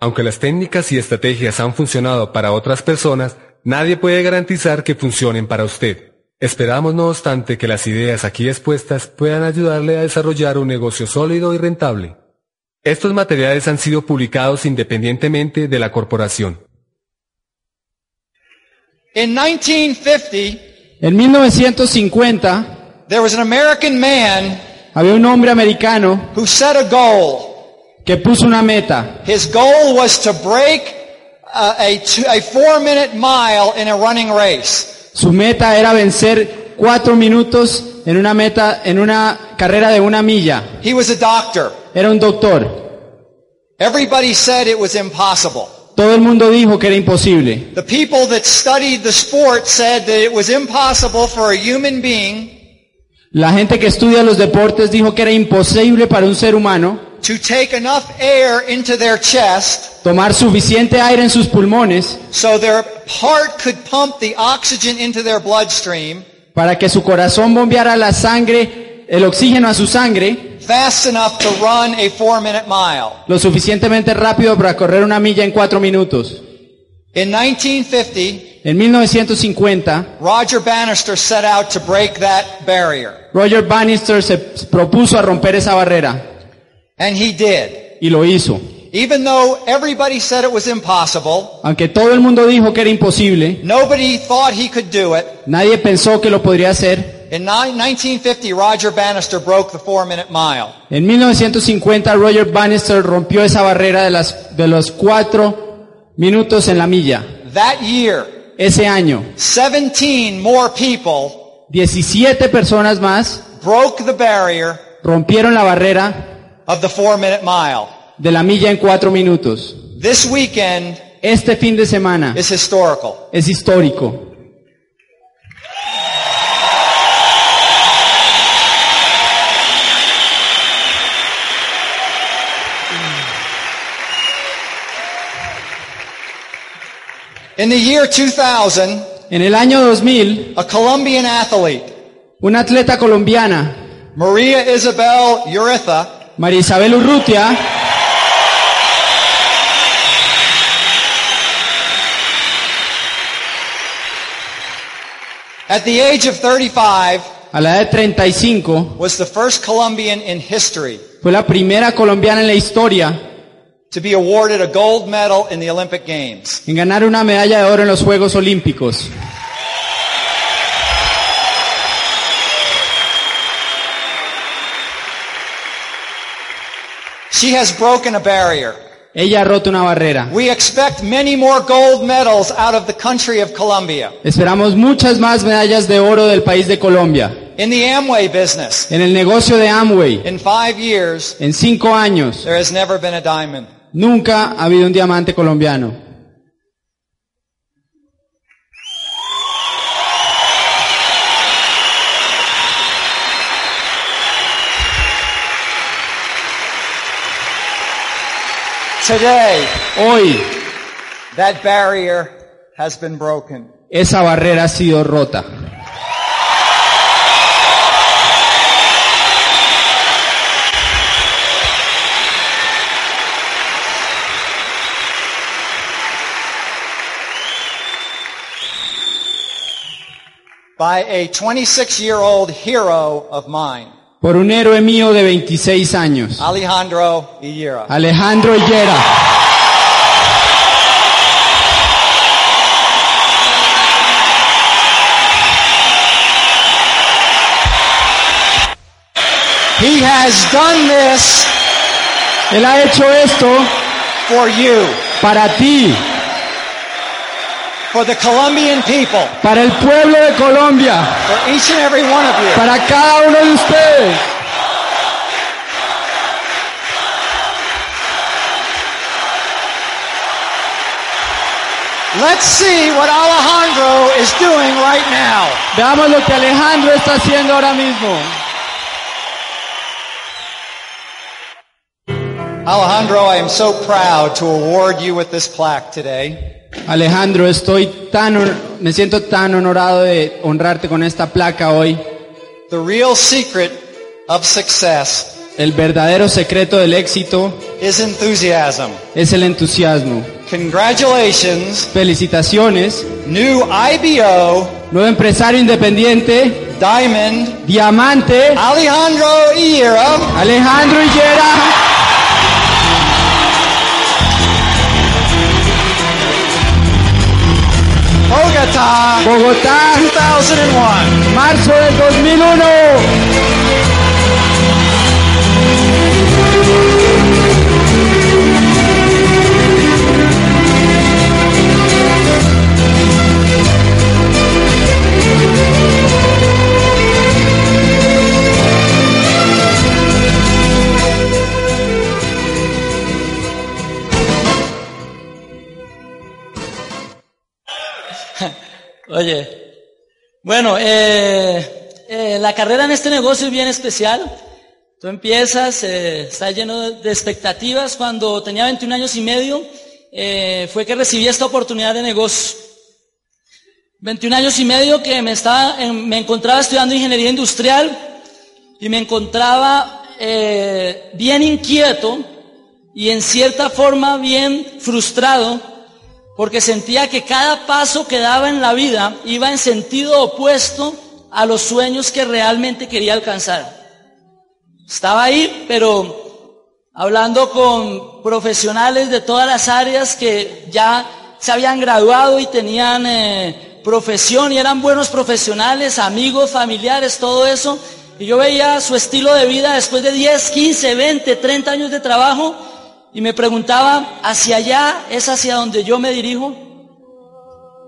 Aunque las técnicas y estrategias han funcionado para otras personas, nadie puede garantizar que funcionen para usted. Esperamos, no obstante, que las ideas aquí expuestas puedan ayudarle a desarrollar un negocio sólido y rentable. Estos materiales han sido publicados independientemente de la corporación. In 1950, En 1950 there was an American man había un hombre americano who set a goal. Que puso una meta. His goal was to break uh, a, two, a four minute mile in a running race. Su meta era vencer cuatro minutos en una meta, en una carrera de una milla. He was a doctor. Era un doctor. Everybody said it was impossible. Todo el mundo dijo que era imposible. The people that studied the sport said that it was impossible for a human being La gente que estudia los deportes dijo que era imposible para un ser humano to take enough air into their chest tomar suficiente aire en sus pulmones so their heart could pump the oxygen into their bloodstream para que su corazón bombeara la sangre, el oxígeno a su sangre, fast enough to run a four minute mile. lo suficientemente rápido para correr una milla en cuatro minutos. In 1950, En 1950, Roger Bannister set out to break that barrier. Roger Bannister se propuso a romper esa barrera And he did. y lo hizo. Even though everybody said it was impossible, Aunque todo el mundo dijo que era imposible, nobody thought he could do it. nadie pensó que lo podría hacer. In ni- 1950, Roger Bannister broke the four minute mile. En 1950, Roger Bannister rompió esa barrera de, las, de los cuatro minutos en la milla. That year, Ese año, 17 more people 17 personas más broke the barrier rompieron la barrera of the four minute mile. de la milla en cuatro minutos. This weekend Este fin de semana is historical. es histórico. In the year 2000, En el año 2000, a Colombian athlete, una atleta colombiana, Maria Isabel Uritha, María Isabel Urrutia, at the age of 35, a la edad de 35, was the first Colombian in history fue la primera colombiana en la historia to be awarded a gold medal in the Olympic Games. en ganar una medalla de oro en los Juegos Olímpicos. She has broken a barrier. Ella ha roto una barrera. We expect many more gold medals out of the country of Colombia. Esperamos muchas más medallas de oro del país de Colombia. In the Amway business, En el negocio de Amway, in five years, en cinco años, there has never been a diamond. nunca ha habido un diamante colombiano. Today, Hoy, that barrier has been broken. esa barrera ha sido rota. by a 26 year old hero of mine, Por un héroe mío de 26 años, Alejandro Higuera. Alejandro Higuera. He has done this Él ha hecho esto for you, para ti, for the Colombian people, para el pueblo de Colombia, for each and every one of you. para cada uno de ustedes. Let's see what Alejandro is doing right now. Veamos lo que Alejandro está haciendo ahora mismo. Alejandro, I am so proud to award you with this plaque today. Alejandro, estoy tan, me siento tan honorado de honrarte con esta placa hoy. The real secret of success El verdadero secreto del éxito is enthusiasm. es el entusiasmo. Congratulations, Felicitaciones. new IBO, Nuevo empresario independiente, Diamond, diamante, Alejandro Iera. Alejandro Higuera. Bogotá, 2001. marzo del 2001. Oye, bueno, eh, eh, la carrera en este negocio es bien especial. Tú empiezas, eh, está lleno de expectativas. Cuando tenía 21 años y medio, eh, fue que recibí esta oportunidad de negocio. 21 años y medio que me, estaba, me encontraba estudiando ingeniería industrial y me encontraba bien inquieto y en cierta forma bien frustrado porque sentía que cada paso que daba en la vida iba en sentido opuesto a los sueños que realmente quería alcanzar. Estaba ahí, pero hablando con profesionales de todas las áreas que ya se habían graduado y tenían eh, profesión y eran buenos profesionales, amigos, familiares, todo eso. Y yo veía su estilo de vida después de 10, 15, 20, 30 años de trabajo y me preguntaba, ¿hacia allá es hacia donde yo me dirijo?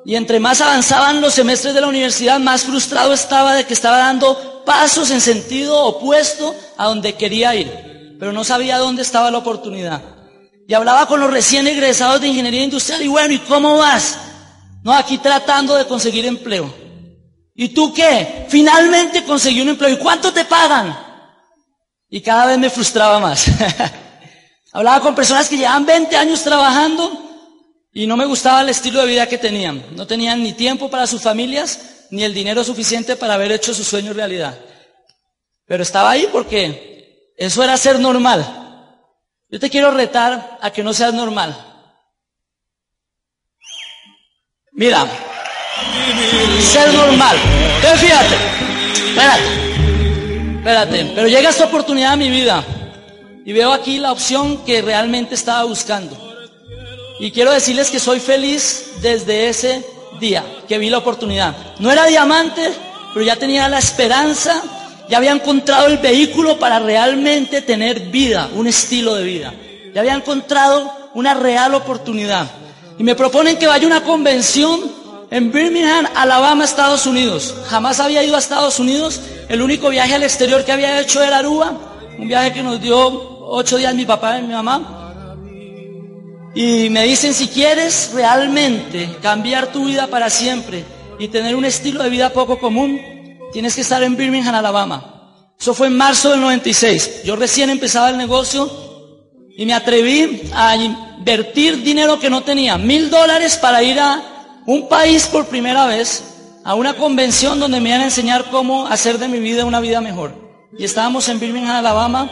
Y entre más avanzaban los semestres de la universidad, más frustrado estaba de que estaba dando pasos en sentido opuesto a donde quería ir, pero no sabía dónde estaba la oportunidad. Y hablaba con los recién egresados de ingeniería industrial y bueno, ¿y cómo vas? No, aquí tratando de conseguir empleo. ¿Y tú qué? Finalmente conseguí un empleo. ¿Y cuánto te pagan? Y cada vez me frustraba más. Hablaba con personas que llevaban 20 años trabajando y no me gustaba el estilo de vida que tenían. No tenían ni tiempo para sus familias ni el dinero suficiente para haber hecho su sueño realidad. Pero estaba ahí porque eso era ser normal. Yo te quiero retar a que no seas normal. Mira, ser normal. Pero fíjate, espérate, espérate, pero llega esta oportunidad a mi vida y veo aquí la opción que realmente estaba buscando. Y quiero decirles que soy feliz desde ese día que vi la oportunidad. No era diamante, pero ya tenía la esperanza, ya había encontrado el vehículo para realmente tener vida, un estilo de vida. Ya había encontrado una real oportunidad. Y me proponen que vaya a una convención en Birmingham, Alabama, Estados Unidos. Jamás había ido a Estados Unidos. El único viaje al exterior que había hecho era Aruba, un viaje que nos dio ocho días mi papá y mi mamá. Y me dicen, si quieres realmente cambiar tu vida para siempre y tener un estilo de vida poco común, tienes que estar en Birmingham, Alabama. Eso fue en marzo del 96. Yo recién empezaba el negocio y me atreví a invertir dinero que no tenía, mil dólares para ir a un país por primera vez, a una convención donde me iban a enseñar cómo hacer de mi vida una vida mejor. Y estábamos en Birmingham, Alabama,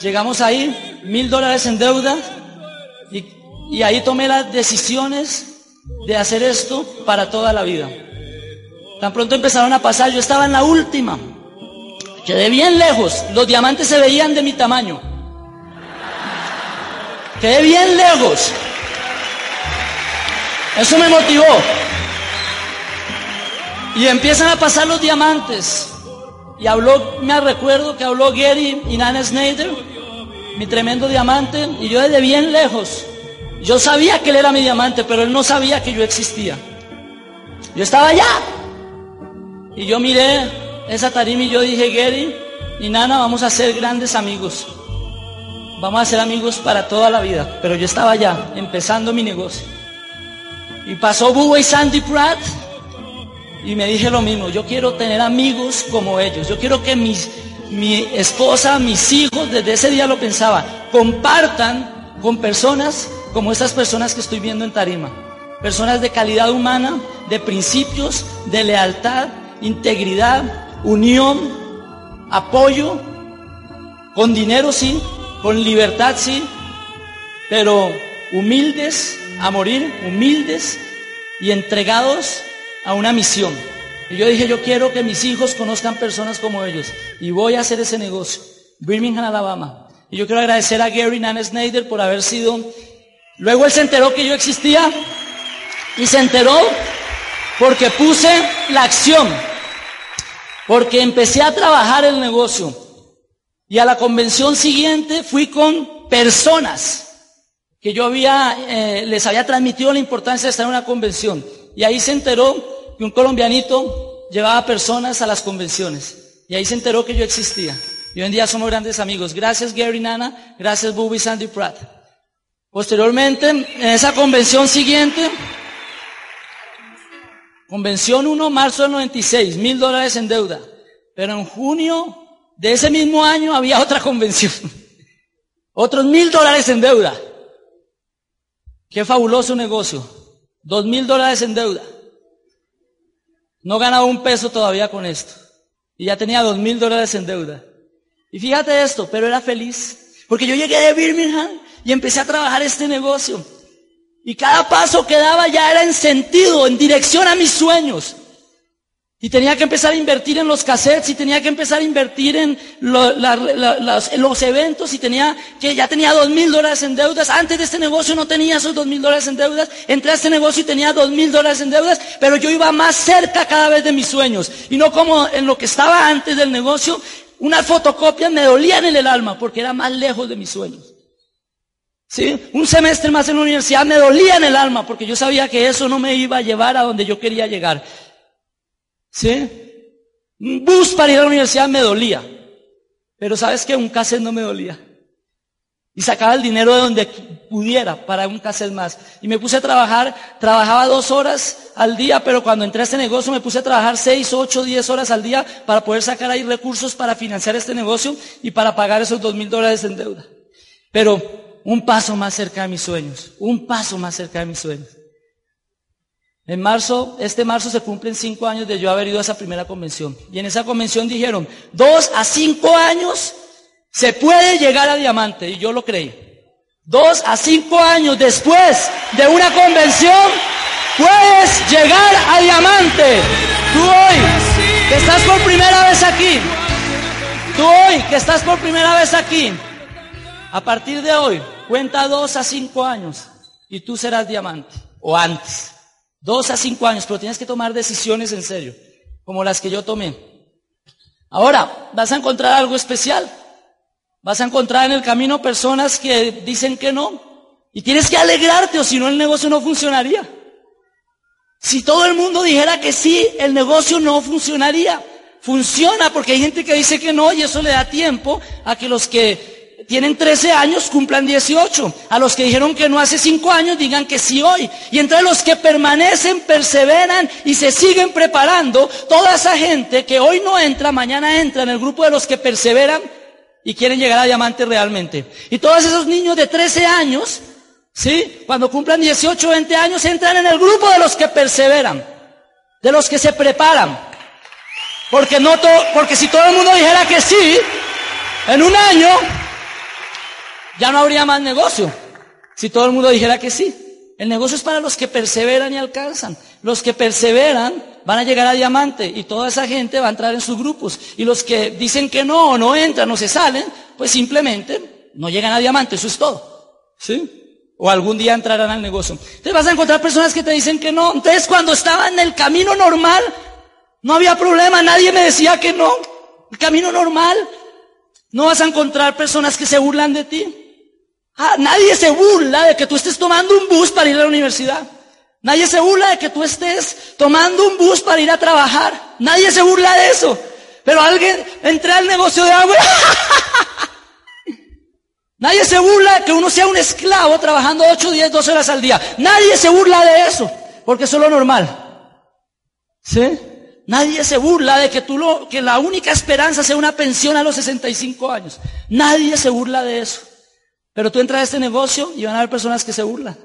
llegamos ahí, mil dólares en deuda, y, ahí tomé las decisiones de hacer esto para toda la vida. Tan pronto empezaron a pasar, yo estaba en la última, quedé bien lejos, los diamantes se veían de mi tamaño. Quedé bien lejos. Eso me motivó. Y empiezan a pasar los diamantes. Y habló, me recuerdo que habló Gary y Nana Snyder, mi tremendo diamante, y yo desde bien lejos. Yo sabía que él era mi diamante, pero él no sabía que yo existía. Yo estaba allá. Y yo miré esa tarima y yo dije, Gary y Nana, vamos a ser grandes amigos. Vamos a ser amigos para toda la vida. Pero yo estaba allá, empezando mi negocio. Y pasó Bubba y Sandy Pratt. Y me dije lo mismo, yo quiero tener amigos como ellos. Yo quiero que mis, mi esposa, mis hijos, desde ese día lo pensaba, compartan con personas como estas personas que estoy viendo en Tarima. Personas de calidad humana, de principios, de lealtad, integridad, unión, apoyo. con dinero sí, con libertad sí, pero humildes a morir, humildes y entregados a una misión. Y yo dije, yo quiero que mis hijos conozcan personas como ellos y voy a hacer ese negocio. Birmingham, Alabama. Y yo quiero agradecer a Gary Nana Snyder por haber sido... Luego él se enteró que yo existía y se enteró porque puse la acción, porque empecé a trabajar el negocio. Y a la convención siguiente fui con personas que yo había, eh, les había transmitido la importancia de estar en una convención. Y ahí se enteró un colombianito llevaba personas a las convenciones. Y ahí se enteró que yo existía. Y hoy en día somos grandes amigos. Gracias Gary Nana, gracias Bobby Sandy Pratt. Posteriormente, en esa convención siguiente, convención 1, marzo del 96, mil dólares en deuda. Pero en junio de ese mismo año había otra convención. Otros mil dólares en deuda. Qué fabuloso negocio. Dos mil dólares en deuda. No ganaba un peso todavía con esto. Y ya tenía dos mil dólares en deuda. Y fíjate esto, pero era feliz. Porque yo llegué de Birmingham y empecé a trabajar este negocio. Y cada paso que daba ya era en sentido, en dirección a mis sueños. Y tenía que empezar a invertir en los cassettes y tenía que empezar a invertir en los, eventos y tenía que ya tenía dos mil dólares en deudas. Antes de este negocio no tenía esos dos mil dólares en deudas. Entré a este negocio y tenía dos mil dólares en deudas, pero yo iba más cerca cada vez de mis sueños. Y no como en lo que estaba antes del negocio, unas fotocopias me dolían en el alma porque era más lejos de mis sueños. ¿Sí? Un semestre más en la universidad me dolía en el alma porque yo sabía que eso no me iba a llevar a donde yo quería llegar. ¿Sí? Un bus para ir a la universidad me dolía. Pero sabes que un cassette no me dolía. Y sacaba el dinero de donde pudiera para un cassette más. Y me puse a trabajar, trabajaba dos horas al día, pero cuando entré a este negocio me puse a trabajar seis, ocho, diez horas al día para poder sacar ahí recursos para financiar este negocio y para pagar esos dos mil dólares en deuda. Pero un paso más cerca de mis sueños, un paso más cerca de mis sueños. En marzo, este marzo se cumplen cinco años de yo haber ido a esa primera convención. Y en esa convención dijeron, dos a cinco años se puede llegar a diamante. Y yo lo creí. Dos a cinco años después de una convención, puedes llegar a diamante. Tú hoy, que estás por primera vez aquí. Tú hoy, que estás por primera vez aquí. A partir de hoy, cuenta dos a cinco años y tú serás diamante. O antes. Dos a cinco años, pero tienes que tomar decisiones en serio, como las que yo tomé. Ahora, vas a encontrar algo especial. Vas a encontrar en el camino personas que dicen que no. Y tienes que alegrarte o si no el negocio no funcionaría. Si todo el mundo dijera que sí, el negocio no funcionaría. Funciona porque hay gente que dice que no y eso le da tiempo a que los que tienen 13 años, cumplan 18. A los que dijeron que no hace 5 años, digan que sí hoy. Y entre los que permanecen, perseveran y se siguen preparando, toda esa gente que hoy no entra, mañana entra en el grupo de los que perseveran y quieren llegar a diamante realmente. Y todos esos niños de 13 años, ¿sí? Cuando cumplan 18, 20 años, entran en el grupo de los que perseveran, de los que se preparan. Porque no porque si todo el mundo dijera que sí, en un año ya no habría más negocio si todo el mundo dijera que sí. El negocio es para los que perseveran y alcanzan. Los que perseveran van a llegar a diamante y toda esa gente va a entrar en sus grupos. Y los que dicen que no, o no entran, o se salen, pues simplemente no llegan a diamante, eso es todo. ¿Sí? O algún día entrarán al negocio. Entonces vas a encontrar personas que te dicen que no. Entonces cuando estaba en el camino normal, no había problema, nadie me decía que no. El camino normal. No vas a encontrar personas que se burlan de ti. Ah, nadie se burla de que tú estés tomando un bus para ir a la universidad. Nadie se burla de que tú estés tomando un bus para ir a trabajar. Nadie se burla de eso. Pero alguien entra al negocio de agua. Nadie se burla de que uno sea un esclavo trabajando 8, 10, 12 horas al día. Nadie se burla de eso, porque eso es lo normal. ¿Sí? Nadie se burla de que tú lo, que la única esperanza sea una pensión a los 65 años. Nadie se burla de eso. Pero tú entras a este negocio y van a haber personas que se burlan.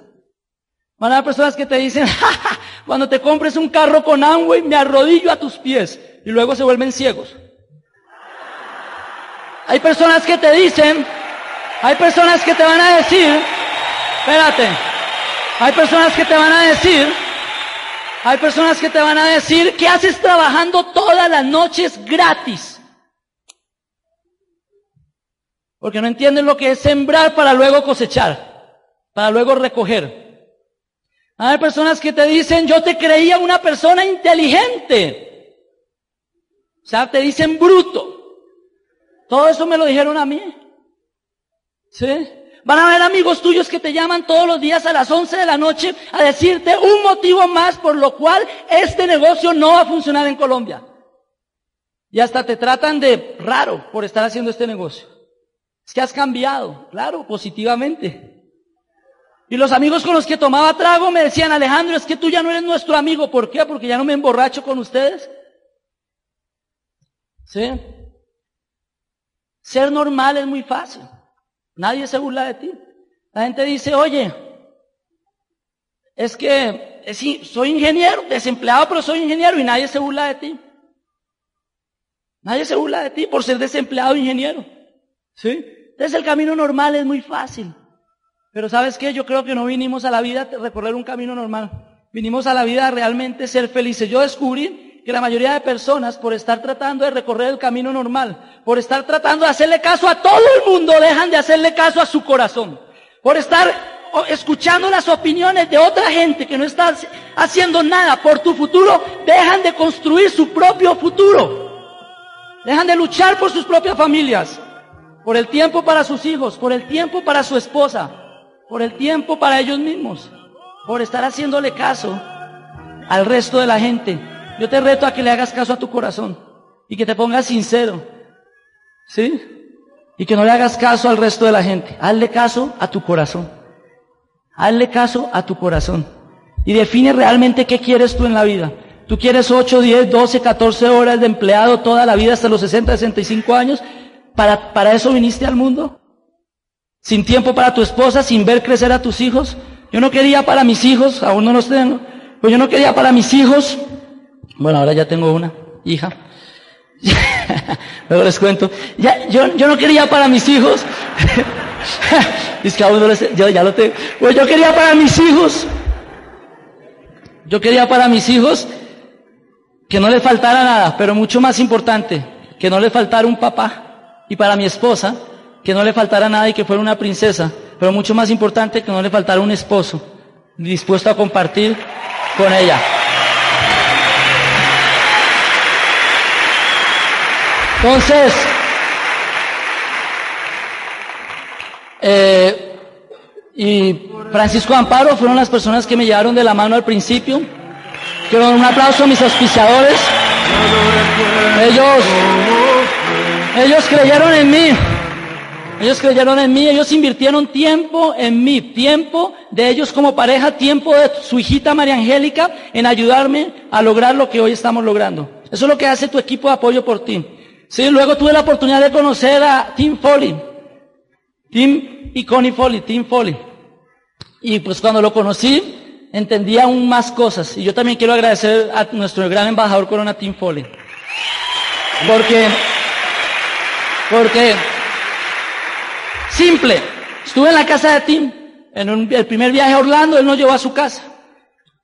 Van a haber personas que te dicen, cuando te compres un carro con Amway, me arrodillo a tus pies. Y luego se vuelven ciegos. hay personas que te dicen, hay personas que te van a decir, espérate, hay personas que te van a decir, hay personas que te van a decir, ¿qué haces trabajando todas las noches gratis? Porque no entienden lo que es sembrar para luego cosechar, para luego recoger. Hay personas que te dicen, yo te creía una persona inteligente. O sea, te dicen bruto. Todo eso me lo dijeron a mí. ¿Sí? Van a haber amigos tuyos que te llaman todos los días a las 11 de la noche a decirte un motivo más por lo cual este negocio no va a funcionar en Colombia. Y hasta te tratan de raro por estar haciendo este negocio. Es que has cambiado, claro, positivamente. Y los amigos con los que tomaba trago me decían, Alejandro, es que tú ya no eres nuestro amigo. ¿Por qué? Porque ya no me emborracho con ustedes. ¿Sí? Ser normal es muy fácil. Nadie se burla de ti. La gente dice, oye, es que soy ingeniero, desempleado, pero soy ingeniero y nadie se burla de ti. Nadie se burla de ti por ser desempleado ingeniero. ¿Sí? Entonces el camino normal es muy fácil. Pero sabes qué, yo creo que no vinimos a la vida a recorrer un camino normal. Vinimos a la vida a realmente ser felices. Yo descubrí que la mayoría de personas, por estar tratando de recorrer el camino normal, por estar tratando de hacerle caso a todo el mundo, dejan de hacerle caso a su corazón. Por estar escuchando las opiniones de otra gente que no está haciendo nada por tu futuro, dejan de construir su propio futuro. Dejan de luchar por sus propias familias, por el tiempo para sus hijos, por el tiempo para su esposa, por el tiempo para ellos mismos, por estar haciéndole caso al resto de la gente. Yo te reto a que le hagas caso a tu corazón y que te pongas sincero. ¿Sí? Y que no le hagas caso al resto de la gente. Hazle caso a tu corazón. Hazle caso a tu corazón. Y define realmente qué quieres tú en la vida. ¿Tú quieres 8, 10, 12, 14 horas de empleado toda la vida hasta los 60, 65 años? ¿Para, para eso viniste al mundo? sin tiempo para tu esposa, sin ver crecer a tus hijos. Yo no quería para mis hijos, aún no los tengo, pero yo no quería para mis hijos. Bueno, ahora ya tengo una hija. Luego les cuento. Ya, yo, yo no quería para mis hijos. es que aún no les, yo ya lo tengo. Pues yo quería para mis hijos. Yo quería para mis hijos que no les faltara nada, pero mucho más importante, que no les faltara un papá. Y para mi esposa, que no le faltara nada y que fuera una princesa, pero mucho más importante que no le faltara un esposo dispuesto a compartir con ella. Entonces, eh, y Francisco Amparo fueron las personas que me llevaron de la mano al principio. Quiero un aplauso a mis auspiciadores. Ellos, ellos creyeron en mí. Ellos creyeron en mí, ellos invirtieron tiempo en mí, tiempo de ellos como pareja, tiempo de su hijita María Angélica en ayudarme a lograr lo que hoy estamos logrando. Eso es lo que hace tu equipo de apoyo por ti. Sí, luego tuve la oportunidad de conocer a Tim Foley. Tim y Connie Foley, Tim Foley. Y pues cuando lo conocí, entendí aún más cosas. Y yo también quiero agradecer a nuestro gran embajador Corona, Tim Foley. Porque, porque Simple. Estuve en la casa de Tim. En el primer viaje a Orlando, él nos llevó a su casa.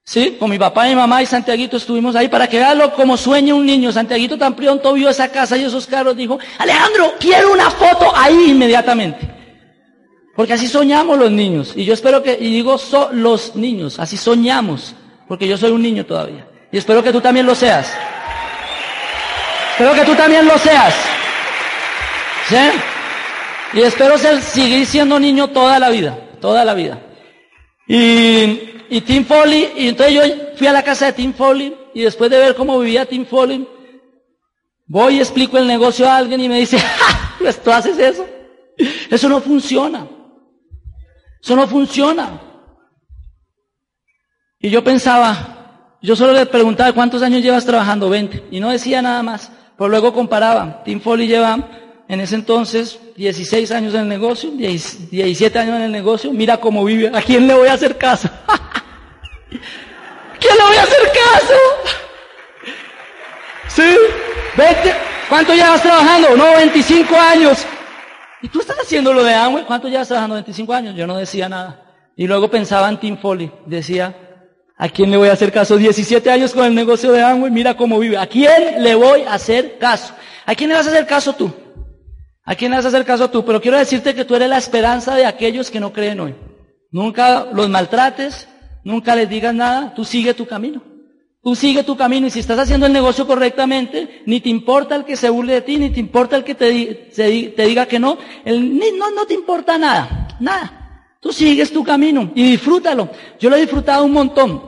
¿Sí? Con mi papá, mi mamá y Santiaguito estuvimos ahí para que veanlo como sueña un niño. Santiaguito tan pronto vio esa casa y esos carros, dijo, Alejandro, quiero una foto ahí inmediatamente. Porque así soñamos los niños. Y yo espero que, y digo los niños, así soñamos. Porque yo soy un niño todavía. Y espero que tú también lo seas. Espero que tú también lo seas. ¿Sí? Y espero seguir siendo niño toda la vida, toda la vida. Y, y Tim Foley, y entonces yo fui a la casa de Tim Foley, y después de ver cómo vivía Tim Foley, voy y explico el negocio a alguien y me dice, ¡Ja! Pues tú haces eso. Eso no funciona. Eso no funciona. Y yo pensaba, yo solo le preguntaba, ¿cuántos años llevas trabajando? 20. Y no decía nada más. Pero luego comparaba. Tim Foley lleva en ese entonces 16 años en el negocio, 17 años en el negocio, mira cómo vive, ¿a quién le voy a hacer caso? ¿A quién le voy a hacer caso? ¿Sí? ¿Vete? ¿Cuánto llevas trabajando? No, 25 años. ¿Y tú estás haciendo lo de Amway? ¿Cuánto llevas trabajando? 25 años. Yo no decía nada. Y luego pensaba en Tim Foley. Decía, ¿a quién le voy a hacer caso? 17 años con el negocio de Amway, mira cómo vive. ¿A quién le voy a hacer caso? ¿A quién le vas a hacer caso tú? ¿A quién le vas a hacer caso tú? Pero quiero decirte que tú eres la esperanza de aquellos que no creen hoy. Nunca los maltrates, nunca les digas nada, tú sigue tu camino. Tú sigue tu camino y si estás haciendo el negocio correctamente, ni te importa el que se burle de ti, ni te importa el que te, diga que no, el, no, no te importa nada, nada. Tú sigues tu camino y disfrútalo. Yo lo he disfrutado un montón.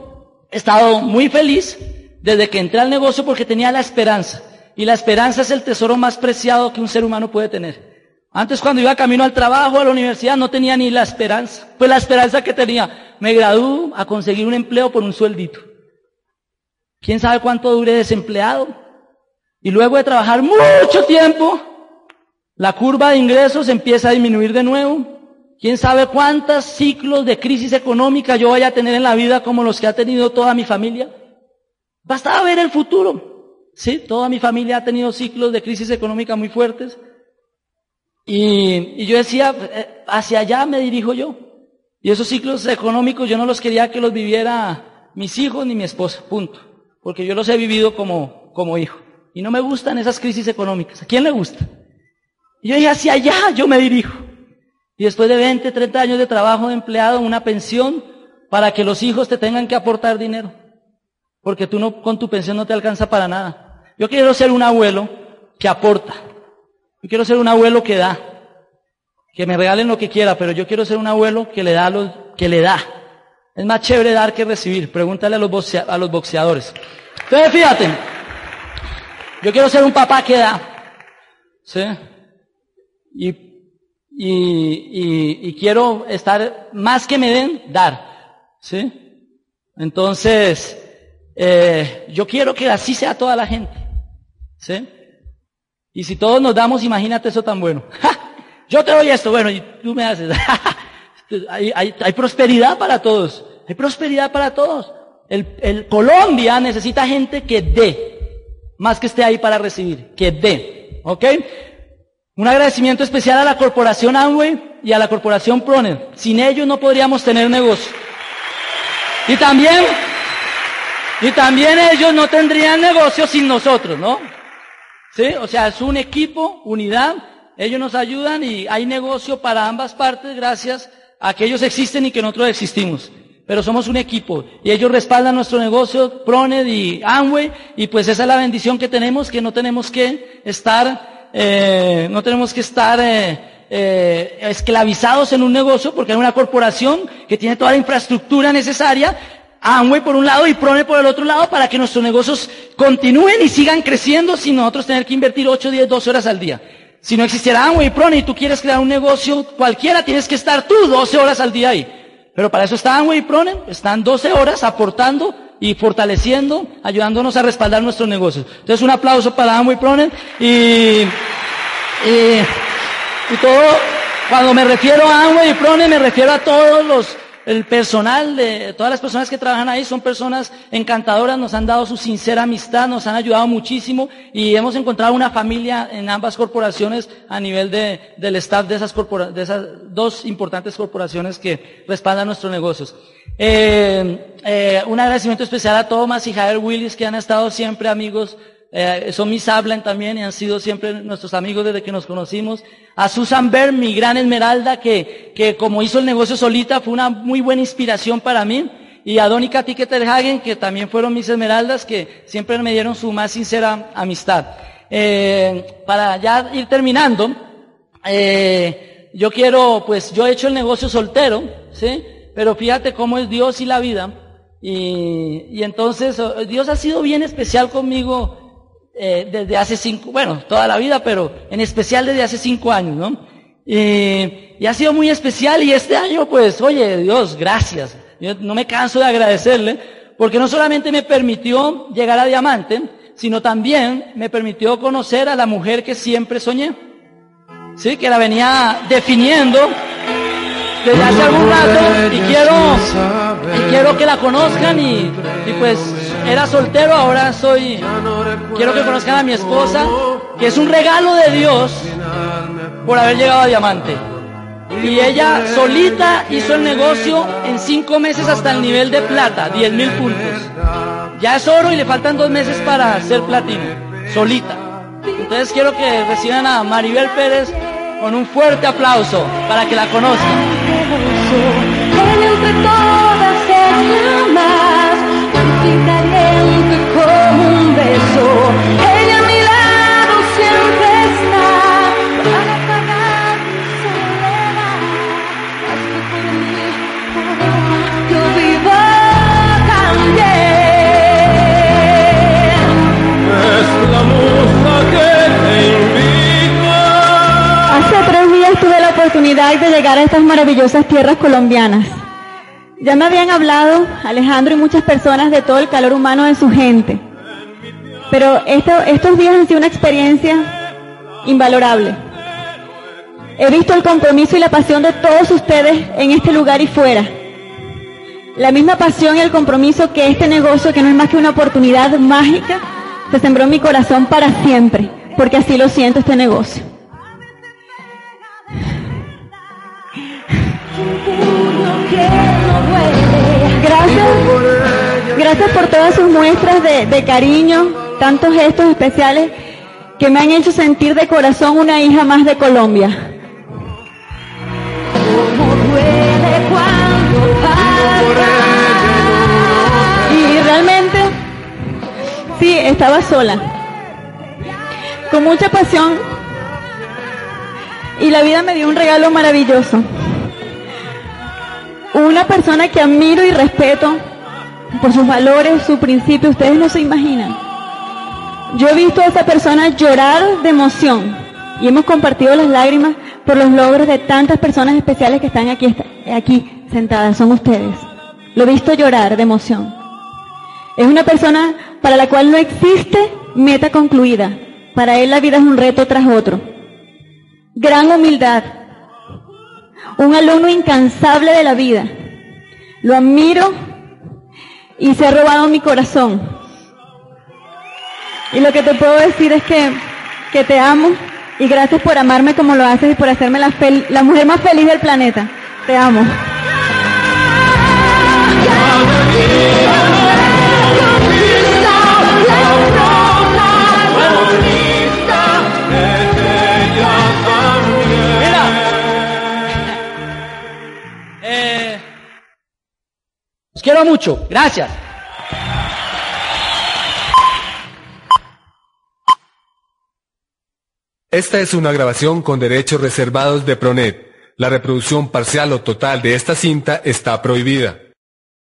He estado muy feliz desde que entré al negocio porque tenía la esperanza. Y la esperanza es el tesoro más preciado que un ser humano puede tener. Antes cuando iba camino al trabajo, a la universidad, no tenía ni la esperanza. Pues la esperanza que tenía, me gradué a conseguir un empleo por un sueldito. ¿Quién sabe cuánto dure desempleado? Y luego de trabajar mucho tiempo, la curva de ingresos empieza a disminuir de nuevo. ¿Quién sabe cuántos ciclos de crisis económica yo vaya a tener en la vida como los que ha tenido toda mi familia? Bastaba ver el futuro. Sí, toda mi familia ha tenido ciclos de crisis económica muy fuertes. Y, yo decía, eh, hacia allá me dirijo yo. Y esos ciclos económicos yo no los quería que los viviera mis hijos ni mi esposa, punto. Porque yo los he vivido como, como hijo. Y no me gustan esas crisis económicas. ¿A quién le gusta? Y yo dije, hacia allá yo me dirijo. Y después de 20, 30 años de trabajo de empleado, una pensión para que los hijos te tengan que aportar dinero. Porque tú no, con tu pensión no te alcanza para nada. Yo quiero ser un abuelo que aporta. Yo quiero ser un abuelo que da. Que me regalen lo que quiera, pero yo quiero ser un abuelo que le da lo que le da. Es más chévere dar que recibir. Pregúntale a los, a los boxeadores. Entonces, fíjate. Yo quiero ser un papá que da. ¿Sí? Y, y, y, quiero estar más que me den, dar. ¿Sí? Entonces, eh, yo quiero que así sea toda la gente. ¿Sí? Y si todos nos damos, imagínate eso tan bueno. Yo te doy esto, bueno, y tú me haces. hay, hay, hay, prosperidad para todos. Hay prosperidad para todos. El, el Colombia necesita gente que dé, más que esté ahí para recibir, que dé. ¿Ok? Un agradecimiento especial a la corporación Amway y a la corporación Proner. Sin ellos no podríamos tener negocio. Y también, y también ellos no tendrían negocio sin nosotros, ¿no? ¿Sí? O sea, es un equipo, unidad. Ellos nos ayudan y hay negocio para ambas partes gracias a que ellos existen y que nosotros existimos. Pero somos un equipo y ellos respaldan nuestro negocio, Proned y Amway, y pues esa es la bendición que tenemos, que no tenemos que estar, eh, no tenemos que estar eh, eh, esclavizados en un negocio porque hay una corporación que tiene toda la infraestructura necesaria Amway por un lado y Prone por el otro lado para que nuestros negocios continúen y sigan creciendo sin nosotros tener que invertir 8, 10, 12 horas al día. Si no existiera Amway y Prone y tú quieres crear un negocio cualquiera, tienes que estar tú 12 horas al día ahí. Pero para eso está Amway y Prone, están 12 horas aportando y fortaleciendo, ayudándonos a respaldar nuestros negocios. Entonces un aplauso para Amway y Prone y, y, y todo, cuando me refiero a Amway y Prone me refiero a todos los el personal de todas las personas que trabajan ahí son personas encantadoras, nos han dado su sincera amistad, nos han ayudado muchísimo y hemos encontrado una familia en ambas corporaciones a nivel de, del staff de esas, dos importantes corporaciones que respaldan nuestros negocios. Eh, eh, un agradecimiento especial a Thomas y Javier Willis que han estado siempre amigos eh, son mis hablan también y han sido siempre nuestros amigos desde que nos conocimos. A Susan Berg, mi gran esmeralda, que, que como hizo el negocio solita, fue una muy buena inspiración para mí. Y a Donica Ticketerhagen, que también fueron mis esmeraldas, que siempre me dieron su más sincera amistad. Eh, para ya ir terminando, eh, yo quiero, pues yo he hecho el negocio soltero, ¿sí? Pero fíjate cómo es Dios y la vida. Y, y entonces Dios ha sido bien especial conmigo eh, desde hace cinco, bueno, toda la vida, pero en especial desde hace cinco años, ¿no? y ha sido muy especial y este año, pues, oye, Dios, gracias. Yo no me canso de agradecerle, porque no solamente me permitió llegar a diamante, sino también me permitió conocer a la mujer que siempre soñé. Sí, que la venía definiendo desde hace algún rato y quiero, y quiero que la conozcan y, y pues era soltero, ahora soy, quiero que conozcan a mi esposa, que es un regalo de Dios por haber llegado a diamante. Y ella solita hizo el negocio en cinco meses hasta el nivel de plata, 10 mil puntos. Ya es oro y le faltan dos meses para ser platino, solita. Entonces quiero que reciban a Maribel Pérez con un fuerte aplauso para que la conozcan. De llegar a estas maravillosas tierras colombianas. Ya me habían hablado Alejandro y muchas personas de todo el calor humano de su gente. Pero esto- estos días han sido una experiencia invalorable. He visto el compromiso y la pasión de todos ustedes en este lugar y fuera. La misma pasión y el compromiso que este negocio, que no es más que una oportunidad mágica, se sembró en mi corazón para siempre, porque así lo siento este negocio. Gracias, gracias por todas sus muestras de, de cariño, tantos gestos especiales que me han hecho sentir de corazón una hija más de Colombia. Y realmente, sí, estaba sola, con mucha pasión, y la vida me dio un regalo maravilloso. Una persona que admiro y respeto por sus valores, su principio, ustedes no se imaginan. Yo he visto a esa persona llorar de emoción y hemos compartido las lágrimas por los logros de tantas personas especiales que están aquí, aquí sentadas, son ustedes. Lo he visto llorar de emoción. Es una persona para la cual no existe meta concluida. Para él la vida es un reto tras otro. Gran humildad. Un alumno incansable de la vida. Lo admiro y se ha robado mi corazón. Y lo que te puedo decir es que, que te amo y gracias por amarme como lo haces y por hacerme la, fel- la mujer más feliz del planeta. Te amo. Mira. Eh, quiero mucho. Gracias. Esta es una grabación con derechos reservados de Pronet. La reproducción parcial o total de esta cinta está prohibida.